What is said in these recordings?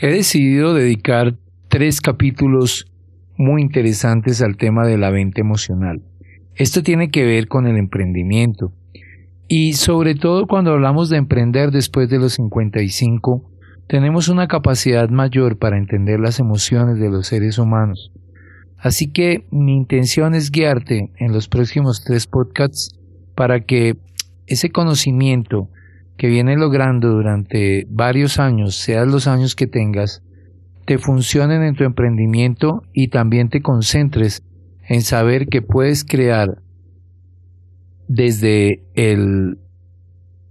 he decidido dedicar tres capítulos muy interesantes al tema de la venta emocional. Esto tiene que ver con el emprendimiento. Y sobre todo cuando hablamos de emprender después de los 55, tenemos una capacidad mayor para entender las emociones de los seres humanos. Así que mi intención es guiarte en los próximos tres podcasts para que ese conocimiento que vienes logrando durante varios años, sean los años que tengas, te funcionen en tu emprendimiento y también te concentres en saber que puedes crear desde el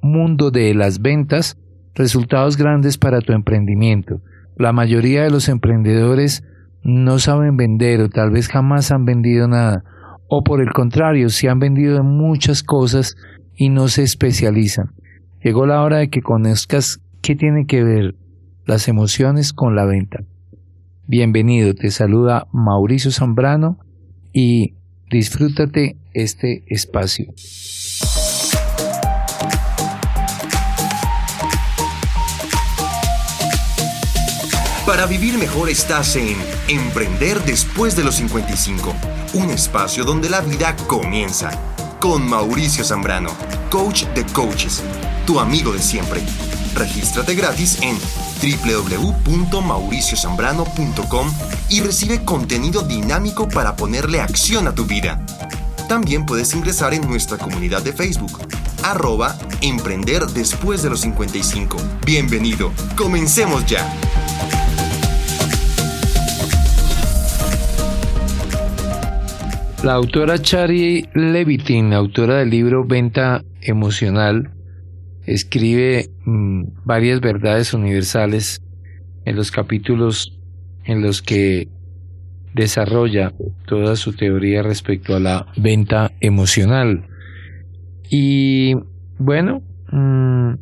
mundo de las ventas resultados grandes para tu emprendimiento. La mayoría de los emprendedores no saben vender o tal vez jamás han vendido nada o por el contrario, si han vendido muchas cosas y no se especializan. Llegó la hora de que conozcas qué tiene que ver las emociones con la venta. Bienvenido, te saluda Mauricio Zambrano y disfrútate este espacio. Para vivir mejor estás en Emprender después de los 55, un espacio donde la vida comienza. Con Mauricio Zambrano, coach de coaches, tu amigo de siempre. Regístrate gratis en www.mauriciozambrano.com y recibe contenido dinámico para ponerle acción a tu vida. También puedes ingresar en nuestra comunidad de Facebook, arroba Emprender después de los 55. Bienvenido, comencemos ya. La autora Chari Levitin, autora del libro Venta Emocional, escribe mm, varias verdades universales en los capítulos en los que desarrolla toda su teoría respecto a la venta emocional. Y bueno, mm,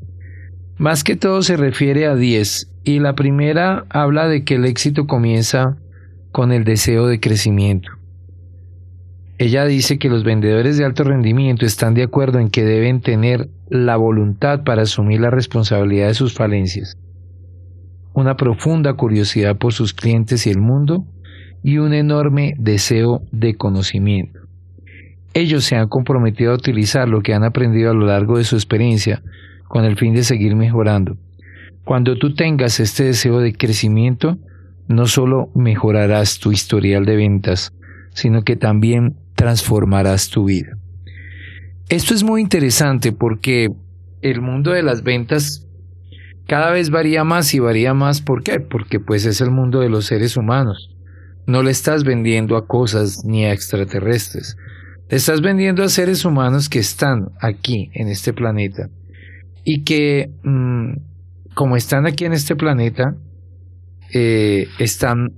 más que todo se refiere a 10 y la primera habla de que el éxito comienza con el deseo de crecimiento. Ella dice que los vendedores de alto rendimiento están de acuerdo en que deben tener la voluntad para asumir la responsabilidad de sus falencias, una profunda curiosidad por sus clientes y el mundo, y un enorme deseo de conocimiento. Ellos se han comprometido a utilizar lo que han aprendido a lo largo de su experiencia con el fin de seguir mejorando. Cuando tú tengas este deseo de crecimiento, no solo mejorarás tu historial de ventas, sino que también transformarás tu vida. Esto es muy interesante porque el mundo de las ventas cada vez varía más y varía más. ¿Por qué? Porque pues es el mundo de los seres humanos. No le estás vendiendo a cosas ni a extraterrestres. Le estás vendiendo a seres humanos que están aquí en este planeta y que mm, como están aquí en este planeta eh, están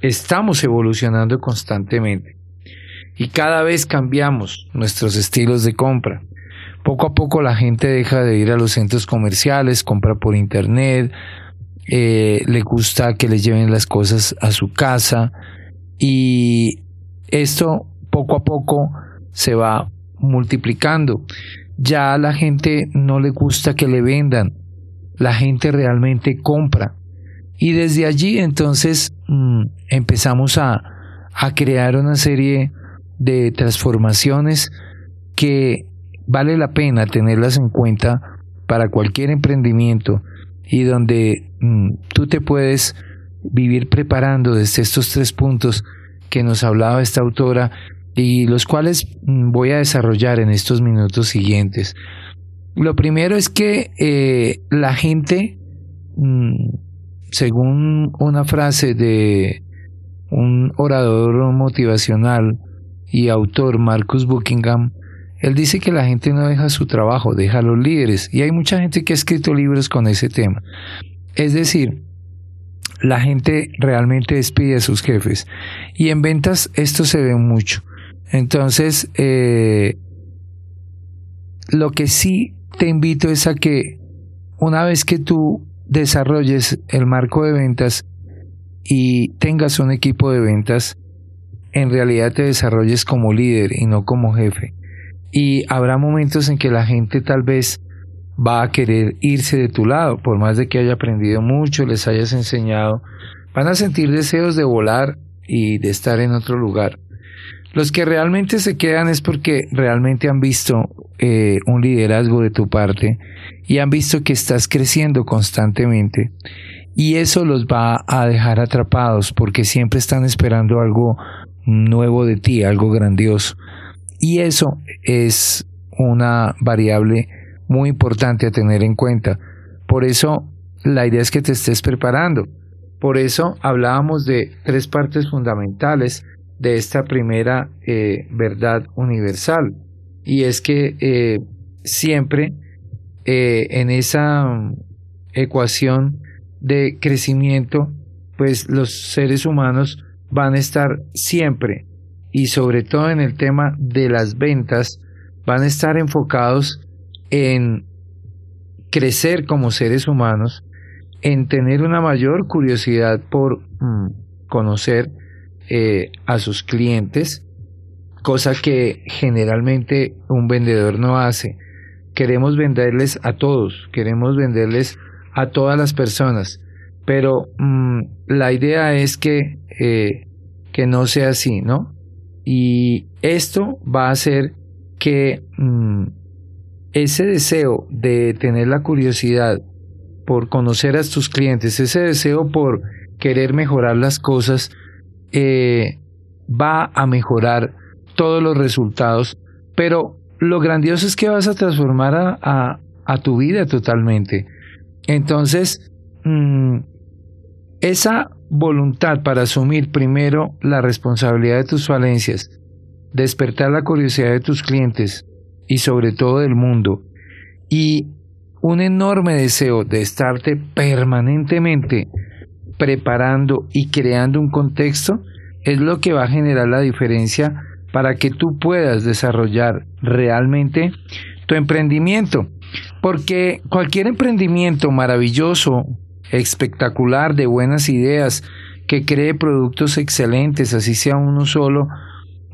estamos evolucionando constantemente y cada vez cambiamos nuestros estilos de compra. Poco a poco la gente deja de ir a los centros comerciales, compra por internet, eh, le gusta que le lleven las cosas a su casa y esto poco a poco se va multiplicando. Ya a la gente no le gusta que le vendan, la gente realmente compra. Y desde allí entonces mm, empezamos a, a crear una serie de transformaciones que vale la pena tenerlas en cuenta para cualquier emprendimiento y donde mm, tú te puedes vivir preparando desde estos tres puntos que nos hablaba esta autora y los cuales mm, voy a desarrollar en estos minutos siguientes. Lo primero es que eh, la gente, mm, según una frase de un orador motivacional, y autor Marcus Buckingham, él dice que la gente no deja su trabajo, deja a los líderes. Y hay mucha gente que ha escrito libros con ese tema. Es decir, la gente realmente despide a sus jefes. Y en ventas esto se ve mucho. Entonces, eh, lo que sí te invito es a que una vez que tú desarrolles el marco de ventas y tengas un equipo de ventas, en realidad te desarrolles como líder y no como jefe. Y habrá momentos en que la gente tal vez va a querer irse de tu lado, por más de que haya aprendido mucho, les hayas enseñado, van a sentir deseos de volar y de estar en otro lugar. Los que realmente se quedan es porque realmente han visto eh, un liderazgo de tu parte y han visto que estás creciendo constantemente y eso los va a dejar atrapados porque siempre están esperando algo nuevo de ti, algo grandioso. Y eso es una variable muy importante a tener en cuenta. Por eso la idea es que te estés preparando. Por eso hablábamos de tres partes fundamentales de esta primera eh, verdad universal. Y es que eh, siempre eh, en esa ecuación de crecimiento, pues los seres humanos van a estar siempre y sobre todo en el tema de las ventas, van a estar enfocados en crecer como seres humanos, en tener una mayor curiosidad por mm, conocer eh, a sus clientes, cosa que generalmente un vendedor no hace. Queremos venderles a todos, queremos venderles a todas las personas, pero mm, la idea es que, eh, que no sea así, ¿no? Y esto va a hacer que mm, ese deseo de tener la curiosidad por conocer a tus clientes, ese deseo por querer mejorar las cosas, eh, va a mejorar todos los resultados, pero lo grandioso es que vas a transformar a, a, tu vida totalmente. Entonces, mm, esa voluntad para asumir primero la responsabilidad de tus falencias, despertar la curiosidad de tus clientes y sobre todo del mundo, y un enorme deseo de estarte permanentemente preparando y creando un contexto, es lo que va a generar la diferencia para que tú puedas desarrollar realmente tu emprendimiento. Porque cualquier emprendimiento maravilloso, espectacular, de buenas ideas, que cree productos excelentes, así sea uno solo,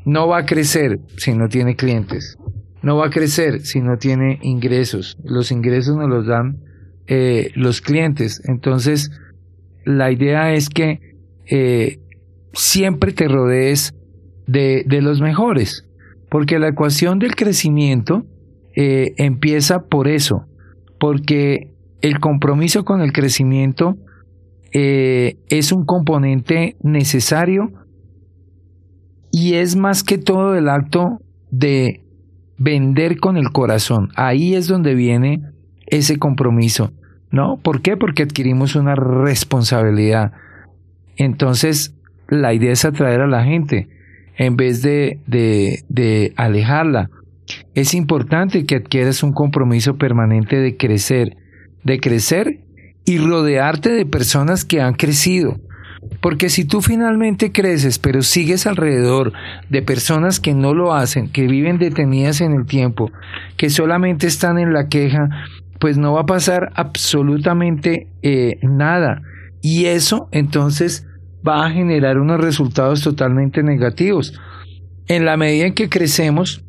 no va a crecer si no tiene clientes. No va a crecer si no tiene ingresos. Los ingresos nos los dan eh, los clientes. Entonces, la idea es que eh, siempre te rodees de, de, los mejores, porque la ecuación del crecimiento eh, empieza por eso, porque el compromiso con el crecimiento eh, es un componente necesario y es más que todo el acto de vender con el corazón. Ahí es donde viene ese compromiso. ¿No? ¿Por qué? Porque adquirimos una responsabilidad. Entonces, la idea es atraer a la gente en vez de, alejarla. Es importante que adquieras un compromiso permanente de crecer, de crecer y rodearte de personas que han crecido. Porque si tú finalmente creces, pero sigues alrededor de personas que no lo hacen, que viven detenidas en el tiempo, que solamente están en la queja, pues no va a pasar absolutamente eh, nada. Y eso entonces va a generar unos resultados totalmente negativos. En la medida en que crecemos,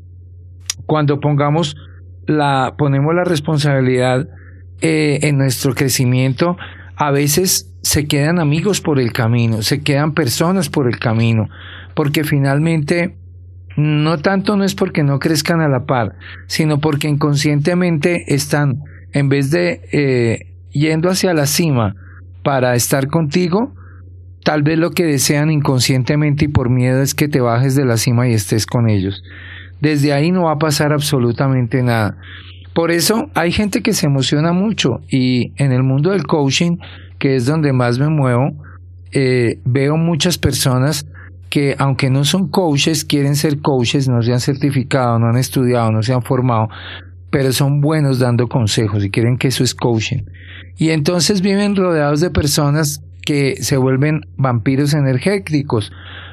cuando pongamos la, ponemos la responsabilidad eh, en nuestro crecimiento, a veces se quedan amigos por el camino, se quedan personas por el camino, porque finalmente no tanto no es porque no crezcan a la par, sino porque inconscientemente están en vez de eh, yendo hacia la cima para estar contigo, tal vez lo que desean inconscientemente y por miedo es que te bajes de la cima y estés con ellos. Desde ahí no va a pasar absolutamente nada. Por eso hay gente que se emociona mucho y en el mundo del coaching, que es donde más me muevo, eh, veo muchas personas que aunque no son coaches, quieren ser coaches, no se han certificado, no han estudiado, no se han formado, pero son buenos dando consejos y quieren que eso es coaching. Y entonces viven rodeados de personas que se vuelven vampiros energéticos.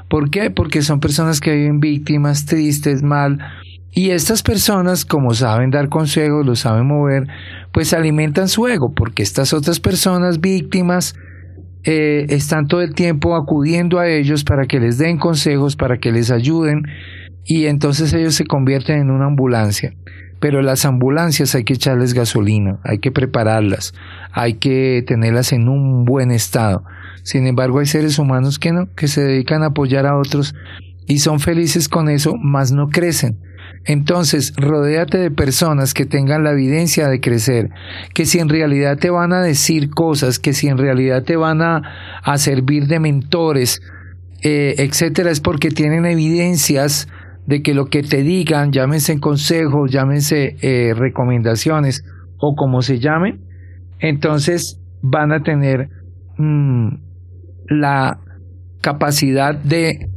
¿Por qué? Porque son personas que viven víctimas, tristes, mal. Y estas personas, como saben dar consejos, lo saben mover, pues alimentan su ego, porque estas otras personas víctimas eh, están todo el tiempo acudiendo a ellos para que les den consejos, para que les ayuden, y entonces ellos se convierten en una ambulancia. pero las ambulancias hay que echarles gasolina, hay que prepararlas, hay que tenerlas en un buen estado. Sin embargo, hay seres humanos que no, que se dedican a apoyar a otros y son felices con eso, mas no crecen. Entonces, rodéate de personas que tengan la evidencia de crecer, que si en realidad te van a decir cosas, que si en realidad te van a, servir de mentores, eh, etcétera, es porque tienen evidencias de que lo que te digan, llámense consejos, llámense eh, recomendaciones o como se llamen, entonces van a tener mm, la capacidad de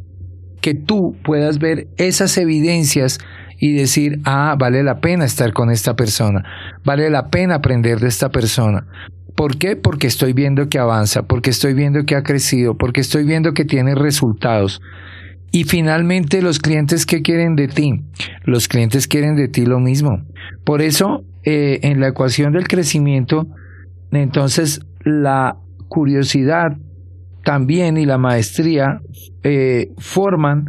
que tú puedas ver esas evidencias y decir, ah, vale la pena estar con esta persona, vale la pena aprender de esta persona. ¿Por qué? Porque estoy viendo que avanza, porque estoy viendo que ha crecido, porque estoy viendo que tiene resultados. Y finalmente los clientes que quieren de ti, los clientes quieren de ti lo mismo. Por eso, eh, en la ecuación del crecimiento, entonces la curiosidad también y la maestría eh, forman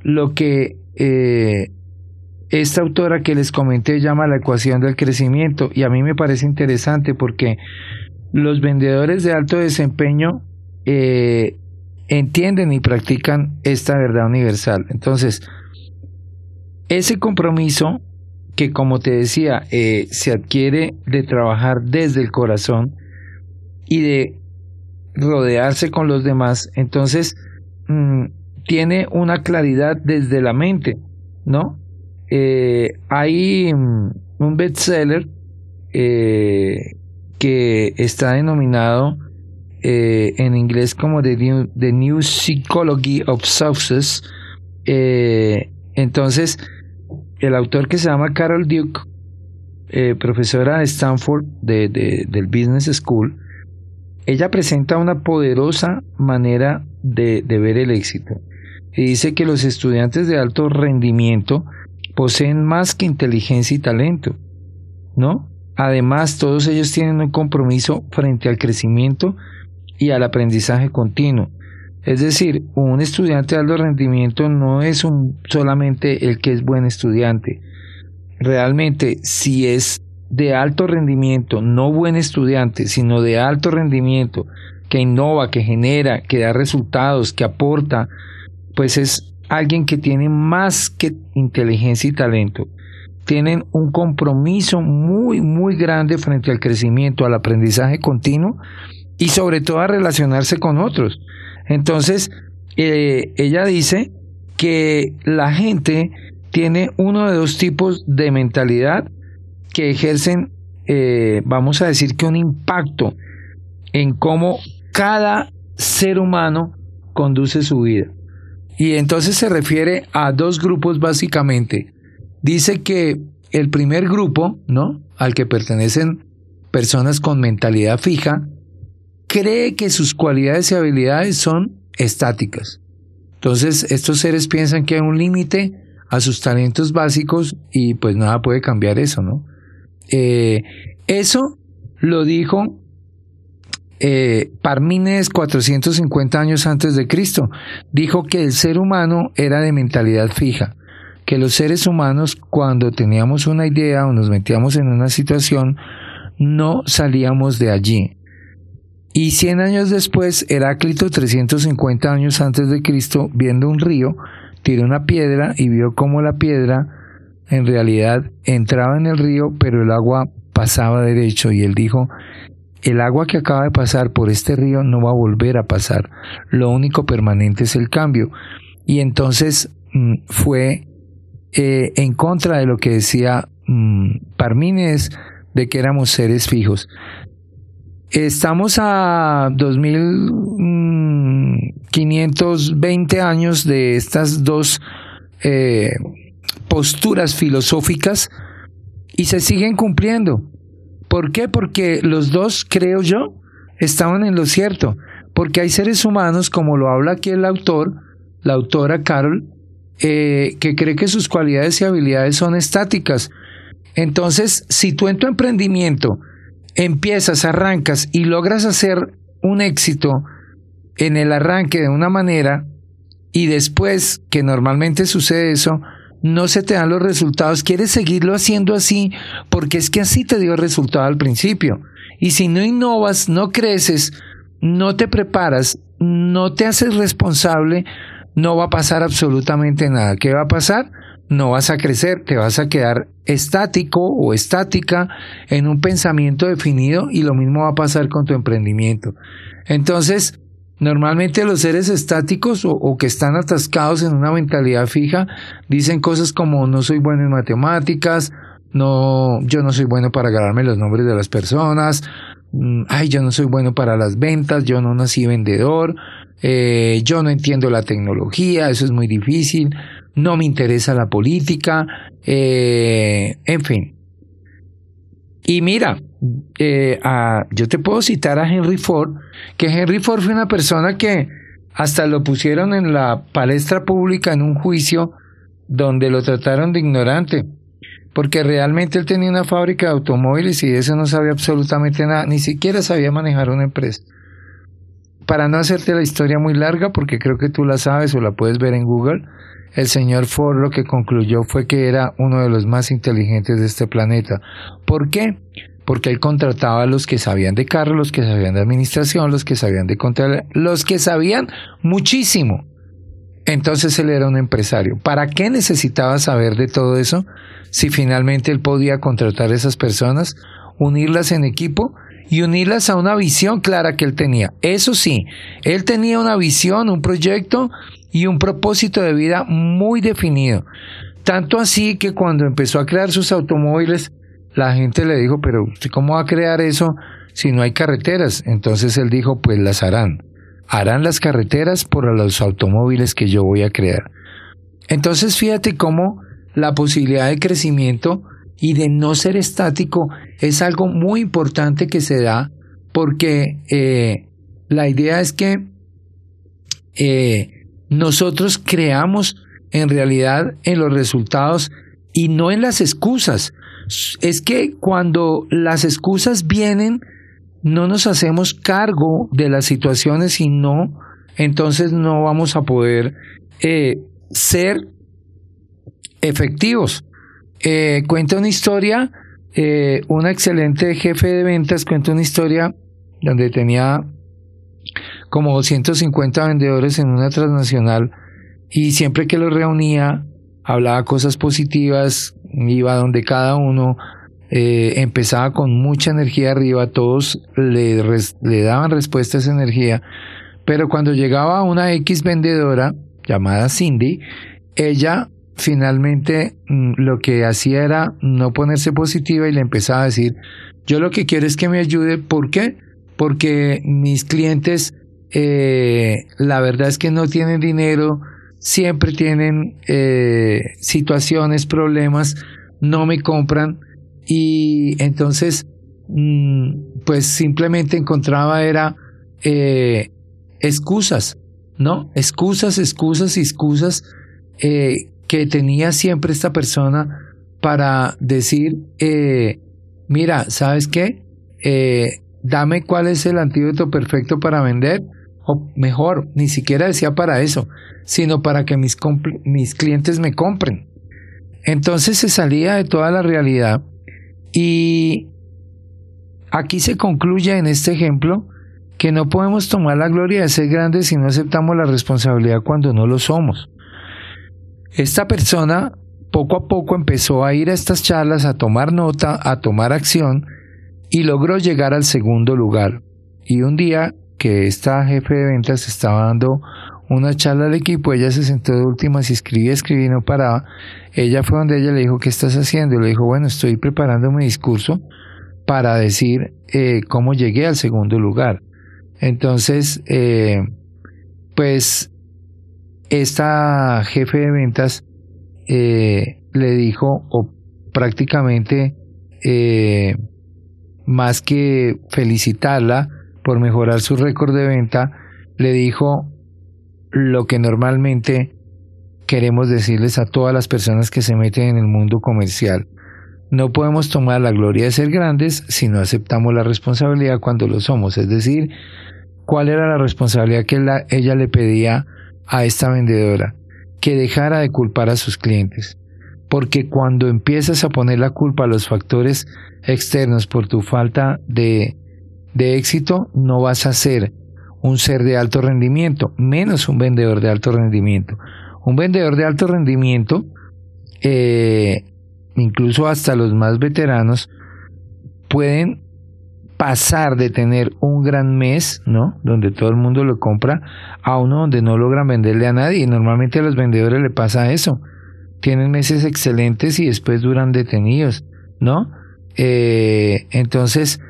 lo que eh, esta autora que les comenté llama la ecuación del crecimiento y a mí me parece interesante porque los vendedores de alto desempeño eh, entienden y practican esta verdad universal. Entonces, ese compromiso que como te decía, eh, se adquiere de trabajar desde el corazón y de rodearse con los demás, entonces mm, tiene una claridad desde la mente, ¿no? Eh, hay mm, un bestseller eh, que está denominado eh, en inglés como The New, Psychology of Success. entonces, el autor que se llama Carol Duke, profesora de Stanford de, del Business School, ella presenta una poderosa manera de, de ver el éxito. Y dice que los estudiantes de alto rendimiento poseen más que inteligencia y talento, ¿no? Además, todos ellos tienen un compromiso frente al crecimiento y al aprendizaje continuo. Es decir, un estudiante de alto rendimiento no es un, solamente el que es buen estudiante. Realmente, si es de alto rendimiento, no buen estudiante, sino de alto rendimiento, que innova, que genera, que da resultados, que aporta, pues es alguien que tiene más que inteligencia y talento. Tienen un compromiso muy, muy grande frente al crecimiento, al aprendizaje continuo y sobre todo a relacionarse con otros. Entonces, eh, ella dice que la gente tiene uno de dos tipos de mentalidad que ejercen, eh, vamos a decir que un impacto en cómo cada ser humano conduce su vida. Y entonces se refiere a dos grupos básicamente. Dice que el primer grupo, ¿no? Al que pertenecen personas con mentalidad fija, cree que sus cualidades y habilidades son estáticas. Entonces, estos seres piensan que hay un límite a sus talentos básicos y pues nada puede cambiar eso, ¿no? Eh, eso lo dijo eh, Parmines 450 años antes de Cristo, dijo que el ser humano era de mentalidad fija, que los seres humanos cuando teníamos una idea o nos metíamos en una situación, no salíamos de allí. Y 100 años después, Heráclito, 350 años antes de Cristo, viendo un río, tiró una piedra y vio cómo la piedra en realidad entraba en el río, pero el agua pasaba derecho y él dijo, el agua que acaba de pasar por este río no va a volver a pasar. Lo único permanente es el cambio. Y entonces mm, fue eh, en contra de lo que decía mm, Parmines de que éramos seres fijos. Estamos a 2520 mm, años de estas dos eh, posturas filosóficas y se siguen cumpliendo. ¿Por qué? Porque los dos, creo yo, estaban en lo cierto. Porque hay seres humanos, como lo habla aquí el autor, la autora Carol, eh, que cree que sus cualidades y habilidades son estáticas. Entonces, si tú en tu emprendimiento empiezas, arrancas y logras hacer un éxito en el arranque de una manera y después, que normalmente sucede eso, no se te dan los resultados, quieres seguirlo haciendo así porque es que así te dio resultado al principio. Y si no innovas, no creces, no te preparas, no te haces responsable, no va a pasar absolutamente nada. ¿Qué va a pasar? No vas a crecer, te vas a quedar estático o estática en un pensamiento definido y lo mismo va a pasar con tu emprendimiento. Entonces, Normalmente los seres estáticos o, que están atascados en una mentalidad fija dicen cosas como no soy bueno en matemáticas, no, yo no soy bueno para agarrarme los nombres de las personas, mm, ay, yo no soy bueno para las ventas, yo no nací vendedor, eh, yo no entiendo la tecnología, eso es muy difícil, no me interesa la política, eh, en fin. Y mira, eh, yo te puedo citar a Henry Ford, que Henry Ford fue una persona que hasta lo pusieron en la palestra pública en un juicio donde lo trataron de ignorante, porque realmente él tenía una fábrica de automóviles y de eso no sabía absolutamente nada, ni siquiera sabía manejar una empresa. Para no hacerte la historia muy larga, porque creo que tú la sabes o la puedes ver en Google, el señor Ford lo que concluyó fue que era uno de los más inteligentes de este planeta. ¿Por qué? Porque él contrataba a los que sabían de carro, los que sabían de administración, los que sabían de control, los que sabían muchísimo. Entonces él era un empresario. ¿Para qué necesitaba saber de todo eso si finalmente él podía contratar a esas personas, unirlas en equipo y unirlas a una visión clara que él tenía? Eso sí, él tenía una visión, un proyecto y un propósito de vida muy definido. Tanto así que cuando empezó a crear sus automóviles, la gente le dijo, pero cómo va a crear eso si no hay carreteras? Entonces él dijo, pues las harán. Harán las carreteras por los automóviles que yo voy a crear. Entonces fíjate cómo la posibilidad de crecimiento y de no ser estático es algo muy importante que se da porque eh, la idea es que eh, nosotros creamos en realidad en los resultados y no en las excusas. Es que cuando las excusas vienen, no nos hacemos cargo de las situaciones y no, entonces no vamos a poder eh, ser efectivos. Eh, cuenta una historia, eh, un excelente jefe de ventas cuenta una historia donde tenía como 250 vendedores en una transnacional y siempre que los reunía hablaba cosas positivas, iba donde cada uno eh, empezaba con mucha energía arriba, todos le, le daban respuesta a esa energía, pero cuando llegaba una X vendedora llamada Cindy, ella finalmente mm, lo que hacía era no ponerse positiva y le empezaba a decir, yo lo que quiero es que me ayude, ¿por qué? Porque mis clientes eh, la verdad es que no tienen dinero, siempre tienen eh, situaciones, problemas, no me compran y entonces mm, pues simplemente encontraba era eh, excusas, ¿no? Excusas, excusas y excusas eh, que tenía siempre esta persona para decir, eh, mira, ¿sabes qué? Dame cuál es el antídoto perfecto para vender mejor, ni siquiera decía para eso, sino para que mis, mis clientes me compren. Entonces se salía de toda la realidad y aquí se concluye en este ejemplo que no podemos tomar la gloria de ser grandes si no aceptamos la responsabilidad cuando no lo somos. Esta persona poco a poco empezó a ir a estas charlas, a tomar nota, a tomar acción y logró llegar al segundo lugar. Y un día que esta jefe de ventas estaba dando una charla al equipo, ella se sentó de últimas y escribía, escribía y no paraba. Ella fue donde ella le dijo, ¿qué estás haciendo? Le dijo, bueno, estoy preparando mi discurso para decir eh, cómo llegué al segundo lugar. Entonces, eh, pues, esta jefe de ventas eh, le dijo, o prácticamente, más que felicitarla, por mejorar su récord de venta, le dijo lo que normalmente queremos decirles a todas las personas que se meten en el mundo comercial. No podemos tomar la gloria de ser grandes si no aceptamos la responsabilidad cuando lo somos. Es decir, ¿cuál era la responsabilidad que ella le pedía a esta vendedora? Que dejara de culpar a sus clientes. porque cuando empiezas a poner la culpa a los factores externos por tu falta de, de éxito, no vas a ser un ser de alto rendimiento, menos un vendedor de alto rendimiento. Un vendedor de alto rendimiento, eh, incluso hasta los más veteranos, pueden pasar de tener un gran mes, ¿no? Donde todo el mundo lo compra, a uno donde no logran venderle a nadie. Y normalmente a los vendedores le pasa eso. Tienen meses excelentes y después duran detenidos, ¿no? Eh, entonces,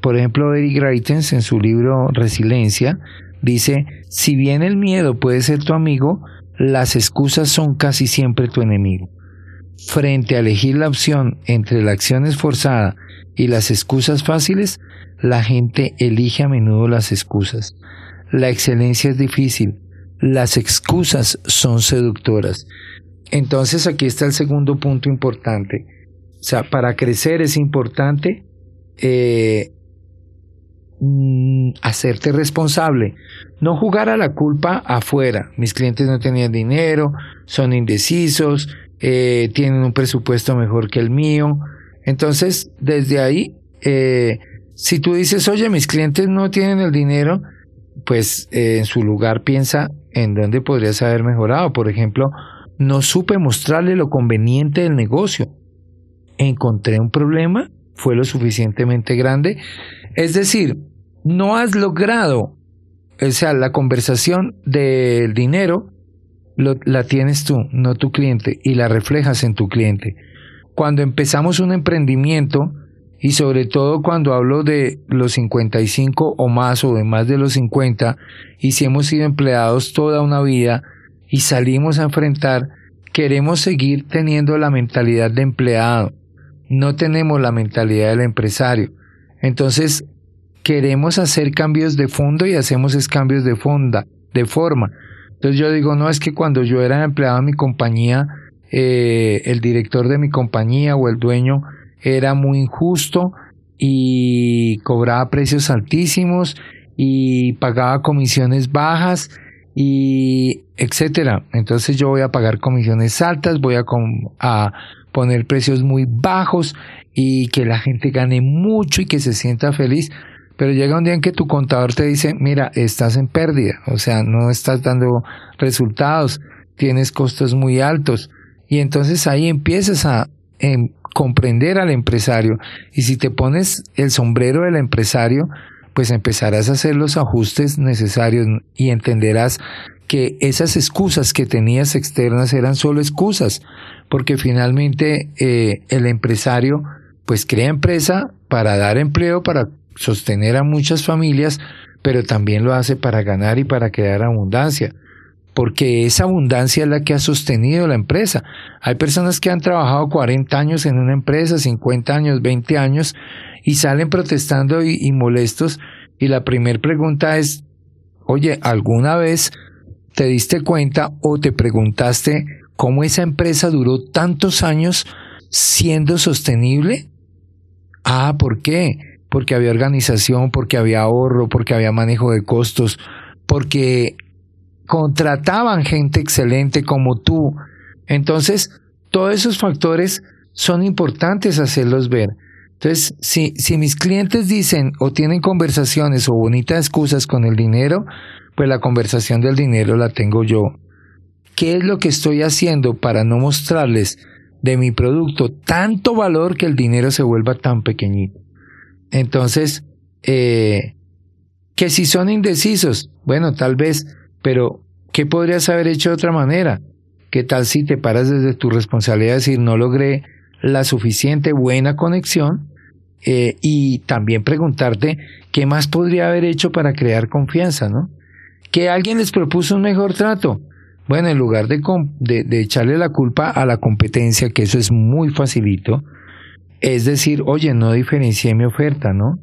por ejemplo, Eric Greitens en su libro Resiliencia dice, si bien el miedo puede ser tu amigo, las excusas son casi siempre tu enemigo. Frente a elegir la opción entre la acción esforzada y las excusas fáciles, la gente elige a menudo las excusas. La excelencia es difícil, las excusas son seductoras. Entonces aquí está el segundo punto importante. O sea, para crecer es importante eh, mm, hacerte responsable. No jugar a la culpa afuera. Mis clientes no tenían dinero, son indecisos, eh, tienen un presupuesto mejor que el mío. Entonces, desde ahí, eh, si tú dices, oye, mis clientes no tienen el dinero, pues eh, en su lugar piensa en dónde podrías haber mejorado. Por ejemplo, no supe mostrarle lo conveniente del negocio. Encontré un problema, fue lo suficientemente grande. Es decir, no has logrado, o sea, la conversación del dinero la tienes tú, no tu cliente, y la reflejas en tu cliente cuando empezamos un emprendimiento, y sobre todo cuando hablo de los 55 o más o de más de los 50, y si hemos sido empleados toda una vida y salimos a enfrentar, queremos seguir teniendo la mentalidad de empleado, no tenemos la mentalidad del empresario. Entonces, queremos hacer cambios de fondo y hacemos es cambios de fonda, de forma. Entonces yo digo, no es que cuando yo era empleado en mi compañía, eh, el director de mi compañía o el dueño era muy injusto y cobraba precios altísimos y pagaba comisiones bajas y etcétera. Entonces yo voy a pagar comisiones altas, voy a, a poner precios muy bajos y que la gente gane mucho y que se sienta feliz. Pero llega un día en que tu contador te dice, mira, estás en pérdida, o sea, no estás dando resultados, tienes costos muy altos, y entonces ahí empiezas a em, comprender al empresario. Y si te pones el sombrero del empresario, pues empezarás a hacer los ajustes necesarios y entenderás que esas excusas que tenías externas eran solo excusas, porque finalmente eh, el empresario pues crea empresa para dar empleo, para sostener a muchas familias, pero también lo hace para ganar y para crear abundancia porque esa abundancia es la que ha sostenido la empresa. Hay personas que han trabajado 40 años en una empresa, 50 años, 20 años, y salen protestando y, molestos. Y la primera pregunta es, oye, ¿alguna vez te diste cuenta o te preguntaste cómo esa empresa duró tantos años siendo sostenible? Ah, ¿por qué? Porque había organización, porque había ahorro, porque había manejo de costos, porque contrataban gente excelente como tú. Entonces, todos esos factores son importantes hacerlos ver. Entonces, si, si mis clientes dicen o tienen conversaciones o bonitas excusas con el dinero, pues la conversación del dinero la tengo yo. ¿Qué es lo que estoy haciendo para no mostrarles de mi producto tanto valor que el dinero se vuelva tan pequeñito? Entonces, eh, que si son indecisos, bueno, tal vez pero, ¿qué podrías haber hecho de otra manera? ¿Qué tal si te paras desde tu responsabilidad de decir no logré la suficiente buena conexión? Eh, y también preguntarte qué más podría haber hecho para crear confianza, ¿no? Que alguien les propuso un mejor trato. Bueno, en lugar de, de, echarle la culpa a la competencia, que eso es muy facilito, es decir, oye, no diferencié mi oferta, ¿no?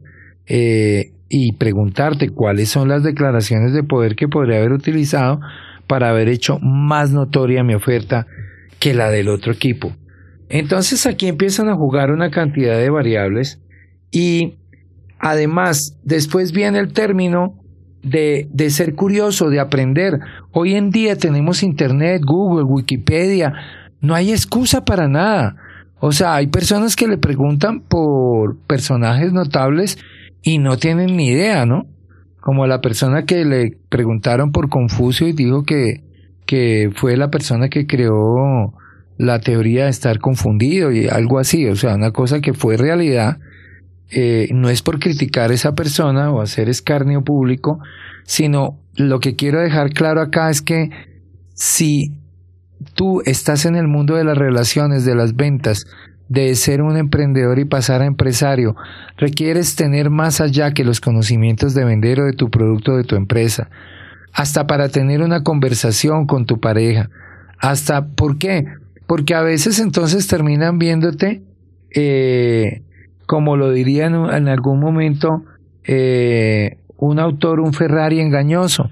Eh, y preguntarte cuáles son las declaraciones de poder que podría haber utilizado para haber hecho más notoria mi oferta que la del otro equipo. Entonces aquí empiezan a jugar una cantidad de variables y además después viene el término de, de ser curioso, de aprender. Hoy en día tenemos Internet, Google, Wikipedia, No hay excusa para nada. O sea, hay personas que le preguntan por personajes notables y no tienen ni idea, ¿no? Como la persona que le preguntaron por Confucio y dijo que, que fue la persona que creó la teoría de estar confundido y algo así, o sea, una cosa que fue realidad, eh, no es por criticar a esa persona o hacer escarnio público, sino lo que quiero dejar claro acá es que si tú estás en el mundo de las relaciones, de las ventas, de ser un emprendedor y pasar a empresario, requieres tener más allá que los conocimientos de vender o de tu producto o de tu empresa, hasta para tener una conversación con tu pareja, hasta, ¿por qué? Porque a veces entonces terminan viéndote, eh, como lo diría en, algún momento eh, un autor, un Ferrari engañoso.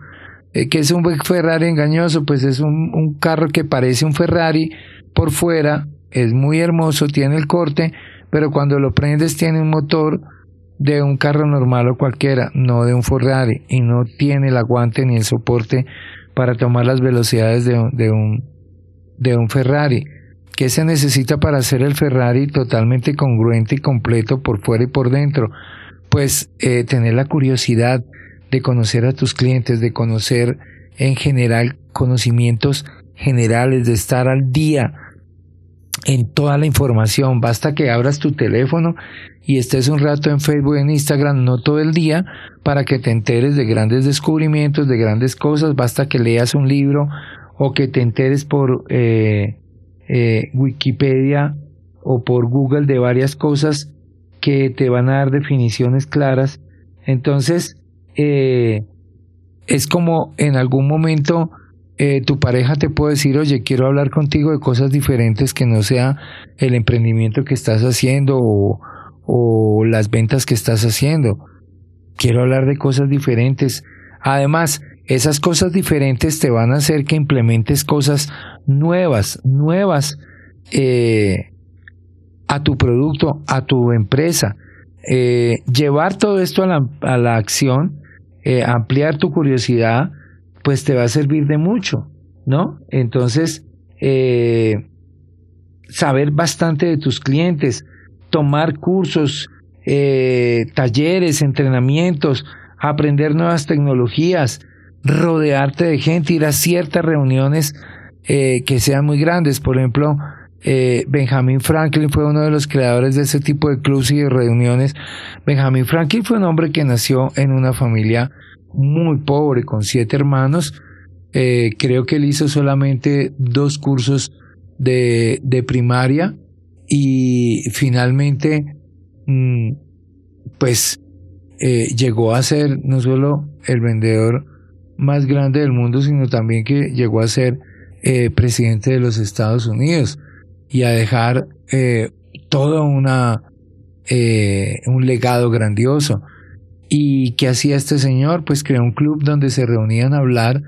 Eh, ¿Qué es un Ferrari engañoso? Pues es un, un carro que parece un Ferrari por fuera, es muy hermoso, tiene el corte, pero cuando lo prendes tiene un motor de un carro normal o cualquiera, no de un Ferrari, y no tiene el aguante ni el soporte para tomar las velocidades de, de un, de un Ferrari. ¿Qué se necesita para hacer el Ferrari totalmente congruente y completo por fuera y por dentro? Pues eh, tener la curiosidad de conocer a tus clientes, de conocer en general conocimientos generales, de estar al día en toda la información. Basta que abras tu teléfono y estés un rato en Facebook, en Instagram, no todo el día, para que te enteres de grandes descubrimientos, de grandes cosas. Basta que leas un libro o que te enteres por eh, eh, Wikipedia o por Google de varias cosas que te van a dar definiciones claras. Entonces, eh, es como en algún momento eh, tu pareja te puede decir, oye, quiero hablar contigo de cosas diferentes que no sea el emprendimiento que estás haciendo o, o las ventas que estás haciendo. Quiero hablar de cosas diferentes. Además, esas cosas diferentes te van a hacer que implementes cosas nuevas, nuevas eh, a tu producto, a tu empresa. Eh, llevar todo esto a la, a la acción, ampliar tu curiosidad, pues te va a servir de mucho, ¿no? Entonces, eh, saber bastante de tus clientes, tomar cursos, eh, talleres, entrenamientos, aprender nuevas tecnologías, rodearte de gente, ir a ciertas reuniones eh, que sean muy grandes. Por ejemplo, eh, Benjamin Franklin fue uno de los creadores de ese tipo de clubs y de reuniones. Benjamin Franklin fue un hombre que nació en una familia muy pobre, con siete hermanos. Eh, creo que él hizo solamente dos cursos de, de primaria y finalmente, mm, pues, eh, llegó a ser no solo el vendedor más grande del mundo, sino también que llegó a ser eh, presidente de los Estados Unidos y a dejar todo una, un legado grandioso. ¿Y qué hacía este señor? Pues creó un club donde se reunían a hablar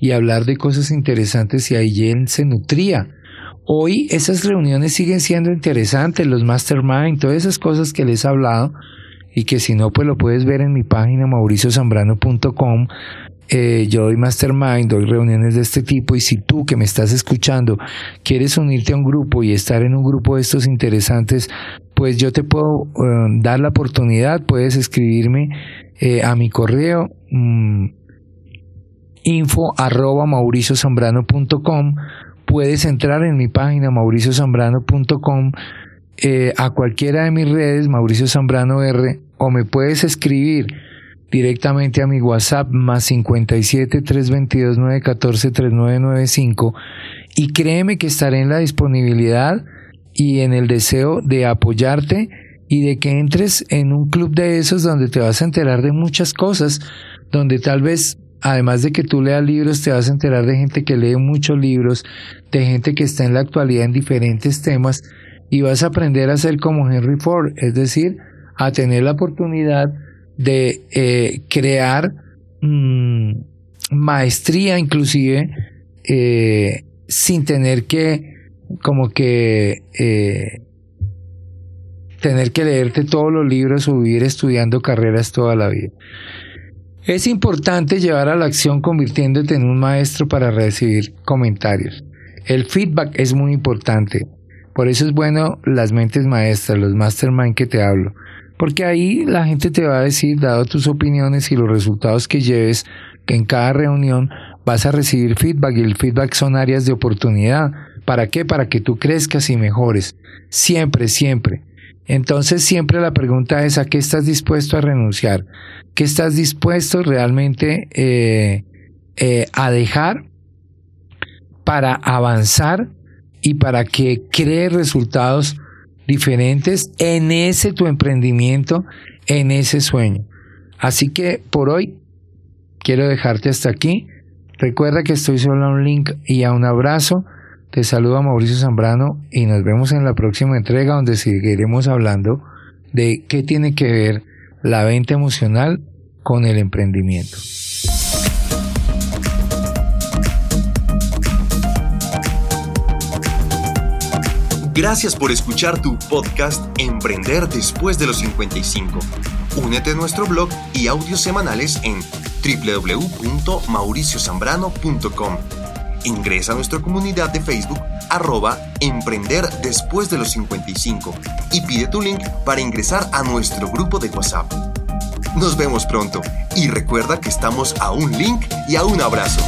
y hablar de cosas interesantes y ahí él se nutría. Hoy esas reuniones siguen siendo interesantes, los mastermind, todas esas cosas que les he hablado y que si no pues lo puedes ver en mi página mauriciozambrano.com. Eh, yo doy mastermind, doy reuniones de este tipo y si tú que me estás escuchando quieres unirte a un grupo y estar en un grupo de estos interesantes, pues yo te puedo eh, dar la oportunidad, puedes escribirme eh, a mi correo mm, info arroba mauriciozambrano.com, puedes entrar en mi página mauriciozambrano.com a cualquiera de mis redes, Mauricio Zambrano R, o me puedes escribir directamente a mi WhatsApp más 57 322 914 3995 y créeme que estaré en la disponibilidad y en el deseo de apoyarte y de que entres en un club de esos donde te vas a enterar de muchas cosas, donde tal vez, además de que tú leas libros, te vas a enterar de gente que lee muchos libros, de gente que está en la actualidad en diferentes temas, y vas a aprender a ser como Henry Ford, es decir, a tener la oportunidad de eh, crear mm, maestría inclusive eh, sin tener que como que eh, tener que leerte todos los libros o vivir estudiando carreras toda la vida. Es importante llevar a la acción convirtiéndote en un maestro para recibir comentarios. El feedback es muy importante. Por eso es bueno las mentes maestras, los mastermind que te hablo. Porque ahí la gente te va a decir, dado tus opiniones y los resultados que lleves, que en cada reunión vas a recibir feedback y el feedback son áreas de oportunidad. ¿Para qué? Para que tú crezcas y mejores. Siempre, siempre. Entonces siempre la pregunta es a qué estás dispuesto a renunciar, qué estás dispuesto realmente eh, eh, a dejar para avanzar y para que crees resultados diferentes en ese tu emprendimiento, en ese sueño. Así que por hoy quiero dejarte hasta aquí. Recuerda que estoy solo a un link y a un abrazo. Te saluda Mauricio Zambrano y nos vemos en la próxima entrega donde seguiremos hablando de qué tiene que ver la venta emocional con el emprendimiento. Gracias por escuchar tu podcast Emprender después de los 55. Únete a nuestro blog y audios semanales en www.mauriciozambrano.com Ingresa a nuestra comunidad de Facebook arroba Emprender después de los 55 y pide tu link para ingresar a nuestro grupo de WhatsApp. Nos vemos pronto y recuerda que estamos a un link y a un abrazo.